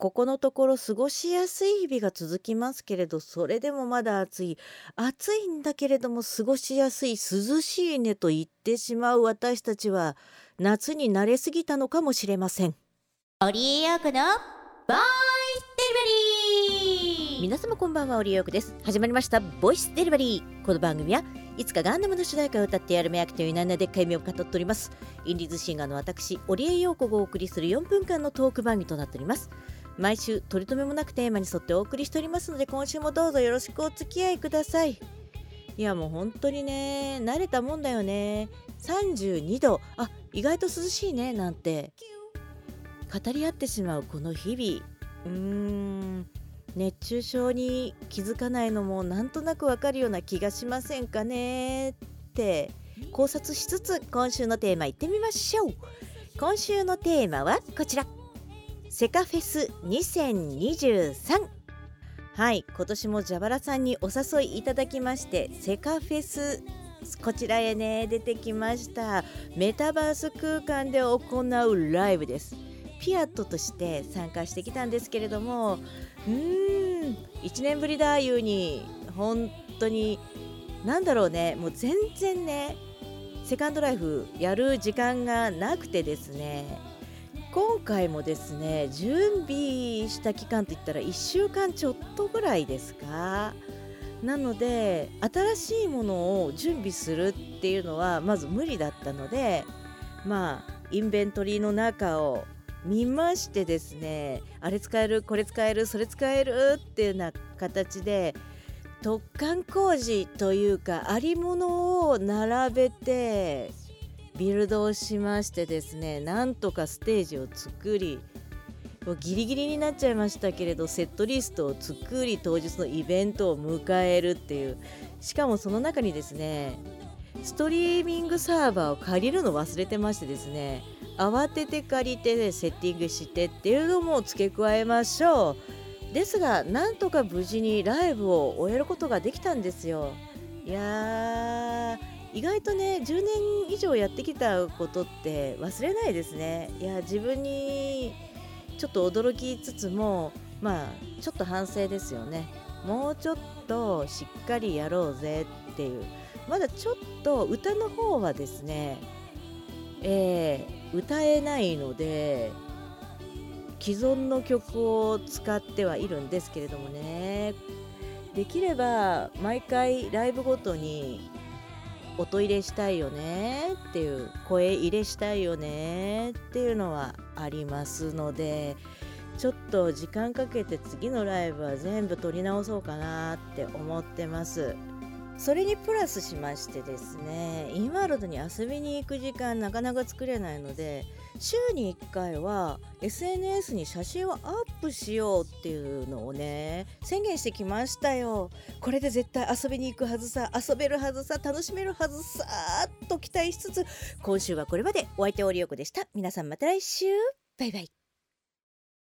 ここのところ過ごしやすい日々が続きますけれどそれでもまだ暑い。暑いんだけれども過ごしやすい涼しいねと言ってしまう。私たちは夏に慣れすぎたのかもしれません。オリエヨークのボイスデリバリー。皆様こんばんはオリエヨークです。始まりましたボイスデリバリー。この番組はいつかガンダムの主題歌を歌ってやるめやきという何なでっかい目をかとっております。インディーズシンガーの私オリエヨーコがお送りする4分間のトーク番組となっております毎週取り留めもなくテーマに沿ってお送りしておりますので今週もどうぞよろしくお付き合いください。いやもう本当にね慣れたもんだよね。32度あ意外と涼しいねなんて。語り合ってしまうこの日々。うーん。熱中症に気づかないのもなんとなくわかるような気がしませんかねって。考察しつつ今週のテーマいってみましょう。今週のテーマはこちら。セカフェス2023はい今年も蛇腹さんにお誘いいただきましてセカフェスこちらへね出てきました。メタバース空間で行うライブです。ピアットとして参加してきたんですけれどもうーん1年ぶりだいうに本当に何だろうねもう全然ねセカンドライフやる時間がなくてですね今回もですね準備した期間といったら1週間ちょっとぐらいですか。なので新しいものを準備するっていうのはまず無理だったのでまあインベントリーの中を見ましてですねあれ使えるこれ使えるそれ使えるっていうような形で突貫工事というかありものを並べてビルドをしましてですねなんとかステージを作りもうギリギリになっちゃいましたけれどセットリストを作り当日のイベントを迎えるっていう。しかもその中にですねストリーミングサーバーを借りるの忘れてましてですね慌てて借りて、セッティングしてっていうのも付け加えましょう。ですがなんとか無事にライブを終えることができたんですよ。いやー意外とね10年以上やってきたことって忘れないですね。いや自分にちょっと驚きつつもまあちょっと反省ですよね。もうちょっとしっかりやろうぜっていう。まだちょっと歌の方はですねえー、歌えないので既存の曲を使ってはいるんですけれどもね。できれば毎回ライブごとに音入れしたいよねっていう声入れしたいよねっていうのはありますのでちょっと時間かけて次のライブは全部撮り直そうかなって思ってます。それにプラスしましてですねインワールドに遊びに行く時間なかなか作れないので週に1回は SNS に写真をアップしようっていうのをね宣言してきましたよ。これで絶対遊びに行くはずさ遊べるはずさ楽しめるはずさと期待しつつ今週はこれまで。お相手オリオコでした。皆さんまた来週。バイバイ。